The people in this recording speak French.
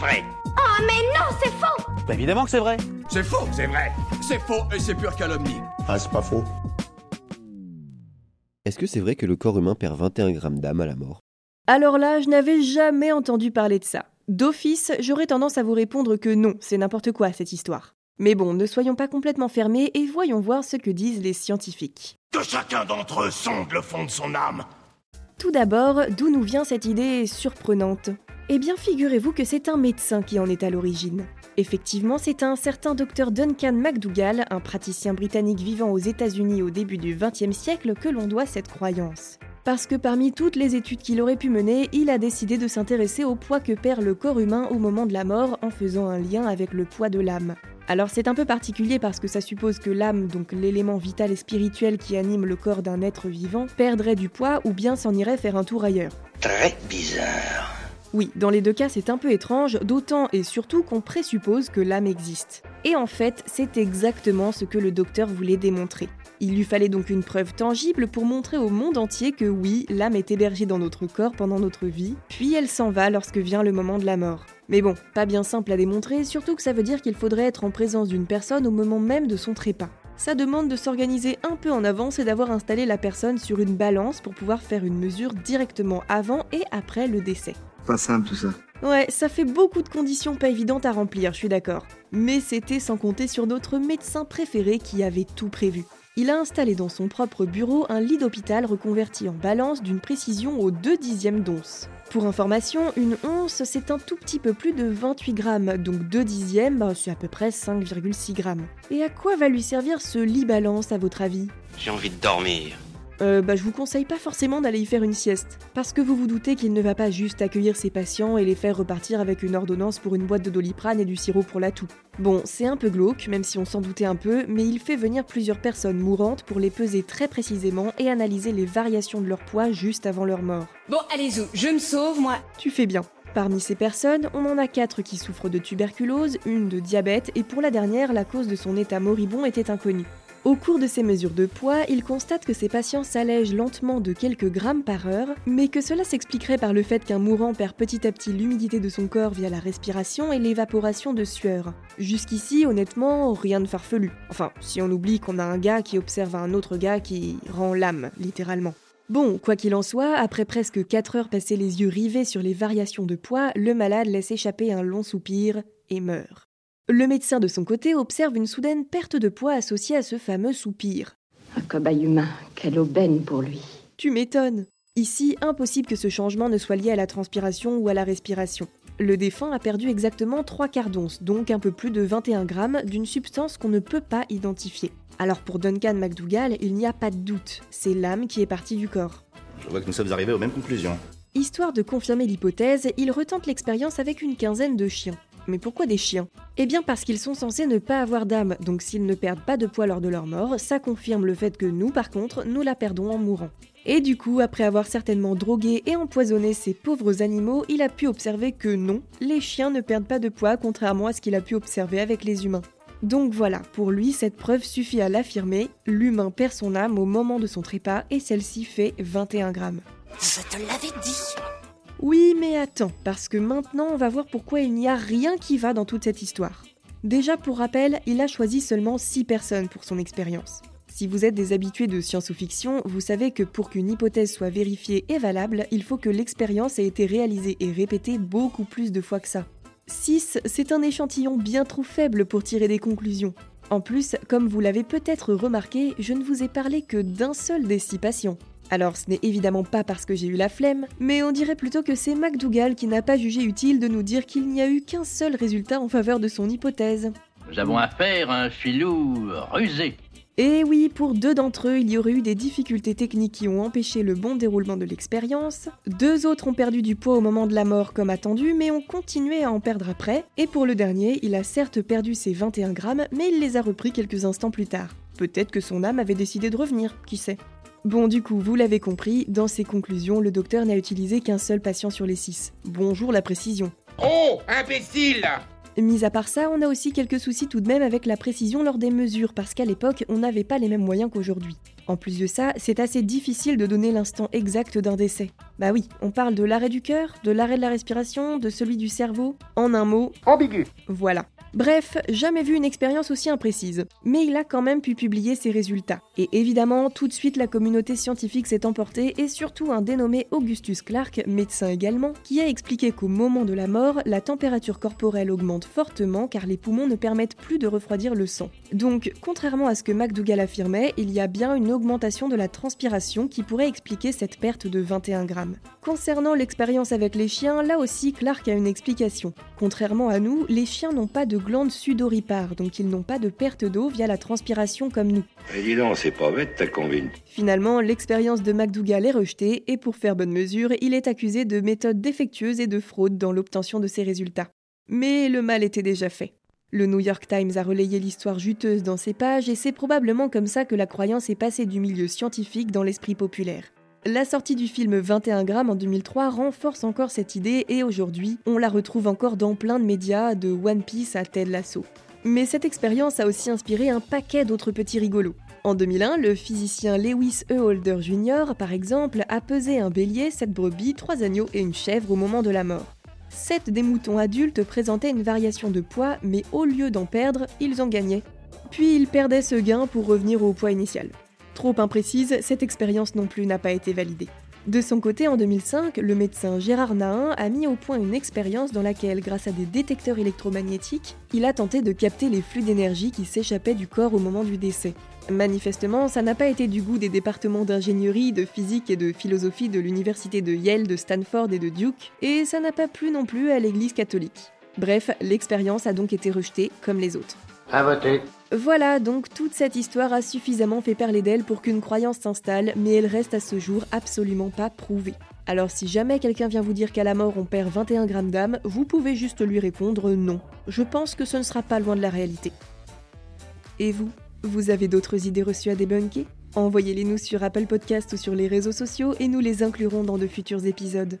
vrai. Oh mais non, c'est faux Bah évidemment que c'est vrai. C'est faux, c'est vrai. C'est faux et c'est pure calomnie. Ah, c'est pas faux. Est-ce que c'est vrai que le corps humain perd 21 grammes d'âme à la mort? Alors là, je n'avais jamais entendu parler de ça. D'office, j'aurais tendance à vous répondre que non, c'est n'importe quoi cette histoire. Mais bon, ne soyons pas complètement fermés et voyons voir ce que disent les scientifiques. Que chacun d'entre eux sonde le fond de son âme. Tout d'abord, d'où nous vient cette idée surprenante? Eh bien, figurez-vous que c'est un médecin qui en est à l'origine. Effectivement, c'est un certain docteur Duncan McDougall, un praticien britannique vivant aux États-Unis au début du XXe siècle, que l'on doit cette croyance. Parce que parmi toutes les études qu'il aurait pu mener, il a décidé de s'intéresser au poids que perd le corps humain au moment de la mort en faisant un lien avec le poids de l'âme. Alors c'est un peu particulier parce que ça suppose que l'âme, donc l'élément vital et spirituel qui anime le corps d'un être vivant, perdrait du poids ou bien s'en irait faire un tour ailleurs. Très bizarre. Oui, dans les deux cas c'est un peu étrange, d'autant et surtout qu'on présuppose que l'âme existe. Et en fait, c'est exactement ce que le docteur voulait démontrer. Il lui fallait donc une preuve tangible pour montrer au monde entier que oui, l'âme est hébergée dans notre corps pendant notre vie, puis elle s'en va lorsque vient le moment de la mort. Mais bon, pas bien simple à démontrer, surtout que ça veut dire qu'il faudrait être en présence d'une personne au moment même de son trépas. Ça demande de s'organiser un peu en avance et d'avoir installé la personne sur une balance pour pouvoir faire une mesure directement avant et après le décès. Pas simple tout ça. Ouais, ça fait beaucoup de conditions pas évidentes à remplir, je suis d'accord. Mais c'était sans compter sur notre médecin préféré qui avait tout prévu. Il a installé dans son propre bureau un lit d'hôpital reconverti en balance d'une précision au 2 dixièmes d'once. Pour information, une once, c'est un tout petit peu plus de 28 grammes, donc 2 dixièmes, bah, c'est à peu près 5,6 grammes. Et à quoi va lui servir ce lit balance à votre avis? J'ai envie de dormir. Euh, bah, je vous conseille pas forcément d'aller y faire une sieste. Parce que vous vous doutez qu'il ne va pas juste accueillir ses patients et les faire repartir avec une ordonnance pour une boîte de doliprane et du sirop pour la toux. Bon, c'est un peu glauque, même si on s'en doutait un peu, mais il fait venir plusieurs personnes mourantes pour les peser très précisément et analyser les variations de leur poids juste avant leur mort. Bon, allez, Zou, je me sauve, moi. Tu fais bien. Parmi ces personnes, on en a quatre qui souffrent de tuberculose, une de diabète, et pour la dernière, la cause de son état moribond était inconnue. Au cours de ces mesures de poids, il constate que ces patients s'allègent lentement de quelques grammes par heure, mais que cela s'expliquerait par le fait qu'un mourant perd petit à petit l'humidité de son corps via la respiration et l'évaporation de sueur. Jusqu'ici, honnêtement, rien de farfelu. Enfin, si on oublie qu'on a un gars qui observe un autre gars qui rend l'âme, littéralement. Bon, quoi qu'il en soit, après presque 4 heures passées les yeux rivés sur les variations de poids, le malade laisse échapper un long soupir et meurt. Le médecin de son côté observe une soudaine perte de poids associée à ce fameux soupir. Un cobaye humain, quelle aubaine pour lui. Tu m'étonnes. Ici, impossible que ce changement ne soit lié à la transpiration ou à la respiration. Le défunt a perdu exactement 3 quarts d'once, donc un peu plus de 21 grammes, d'une substance qu'on ne peut pas identifier. Alors pour Duncan McDougall, il n'y a pas de doute, c'est l'âme qui est partie du corps. Je vois que nous sommes arrivés aux mêmes conclusions. Histoire de confirmer l'hypothèse, il retente l'expérience avec une quinzaine de chiens. Mais pourquoi des chiens? Eh bien parce qu'ils sont censés ne pas avoir d'âme, donc s'ils ne perdent pas de poids lors de leur mort, ça confirme le fait que nous, par contre, nous la perdons en mourant. Et du coup, après avoir certainement drogué et empoisonné ces pauvres animaux, il a pu observer que non, les chiens ne perdent pas de poids contrairement à ce qu'il a pu observer avec les humains. Donc voilà, pour lui, cette preuve suffit à l'affirmer, l'humain perd son âme au moment de son trépas et celle-ci fait 21 grammes. Je te l'avais dit. Oui, mais attends, parce que maintenant on va voir pourquoi il n'y a rien qui va dans toute cette histoire. Déjà pour rappel, il a choisi seulement 6 personnes pour son expérience. Si vous êtes des habitués de science ou fiction, vous savez que pour qu'une hypothèse soit vérifiée et valable, il faut que l'expérience ait été réalisée et répétée beaucoup plus de fois que ça. 6, c'est un échantillon bien trop faible pour tirer des conclusions. En plus, comme vous l'avez peut-être remarqué, je ne vous ai parlé que d'un seul des 6 patients. Alors ce n'est évidemment pas parce que j'ai eu la flemme, mais on dirait plutôt que c'est McDougall qui n'a pas jugé utile de nous dire qu'il n'y a eu qu'un seul résultat en faveur de son hypothèse. Nous avons affaire à un filou rusé. Et oui, pour deux d'entre eux, il y aurait eu des difficultés techniques qui ont empêché le bon déroulement de l'expérience. Deux autres ont perdu du poids au moment de la mort comme attendu, mais ont continué à en perdre après. Et pour le dernier, il a certes perdu ses 21 grammes, mais il les a repris quelques instants plus tard. Peut-être que son âme avait décidé de revenir, qui sait. Bon, du coup, vous l'avez compris, dans ses conclusions, le docteur n'a utilisé qu'un seul patient sur les six. Bonjour la précision. Oh, imbécile Mis à part ça, on a aussi quelques soucis tout de même avec la précision lors des mesures, parce qu'à l'époque, on n'avait pas les mêmes moyens qu'aujourd'hui. En plus de ça, c'est assez difficile de donner l'instant exact d'un décès. Bah oui, on parle de l'arrêt du cœur, de l'arrêt de la respiration, de celui du cerveau, en un mot. Ambigu. Voilà. Bref, jamais vu une expérience aussi imprécise. Mais il a quand même pu publier ses résultats. Et évidemment, tout de suite la communauté scientifique s'est emportée et surtout un dénommé Augustus Clark, médecin également, qui a expliqué qu'au moment de la mort, la température corporelle augmente fortement car les poumons ne permettent plus de refroidir le sang. Donc, contrairement à ce que McDougall affirmait, il y a bien une augmentation de la transpiration qui pourrait expliquer cette perte de 21 grammes. Concernant l'expérience avec les chiens, là aussi Clark a une explication. Contrairement à nous, les chiens n'ont pas de glandes sudoripares, donc ils n'ont pas de perte d'eau via la transpiration comme nous. Dis donc, c'est pas bête ta combine. Finalement, l'expérience de McDougall est rejetée et pour faire bonne mesure, il est accusé de méthodes défectueuses et de fraude dans l'obtention de ses résultats. Mais le mal était déjà fait. Le New York Times a relayé l'histoire juteuse dans ses pages et c'est probablement comme ça que la croyance est passée du milieu scientifique dans l'esprit populaire. La sortie du film 21 grammes en 2003 renforce encore cette idée et aujourd'hui, on la retrouve encore dans plein de médias, de One Piece à Ted Lasso. Mais cette expérience a aussi inspiré un paquet d'autres petits rigolos. En 2001, le physicien Lewis E. Holder Jr., par exemple, a pesé un bélier, sept brebis, trois agneaux et une chèvre au moment de la mort. Sept des moutons adultes présentaient une variation de poids, mais au lieu d'en perdre, ils en gagnaient. Puis ils perdaient ce gain pour revenir au poids initial. Trop imprécise, cette expérience non plus n'a pas été validée. De son côté, en 2005, le médecin Gérard Nahin a mis au point une expérience dans laquelle, grâce à des détecteurs électromagnétiques, il a tenté de capter les flux d'énergie qui s'échappaient du corps au moment du décès. Manifestement, ça n'a pas été du goût des départements d'ingénierie, de physique et de philosophie de l'université de Yale, de Stanford et de Duke, et ça n'a pas plu non plus à l'Église catholique. Bref, l'expérience a donc été rejetée comme les autres. Voilà, donc toute cette histoire a suffisamment fait parler d'elle pour qu'une croyance s'installe, mais elle reste à ce jour absolument pas prouvée. Alors si jamais quelqu'un vient vous dire qu'à la mort on perd 21 grammes d'âme, vous pouvez juste lui répondre non. Je pense que ce ne sera pas loin de la réalité. Et vous Vous avez d'autres idées reçues à débunker? Envoyez-les nous sur Apple Podcast ou sur les réseaux sociaux et nous les inclurons dans de futurs épisodes.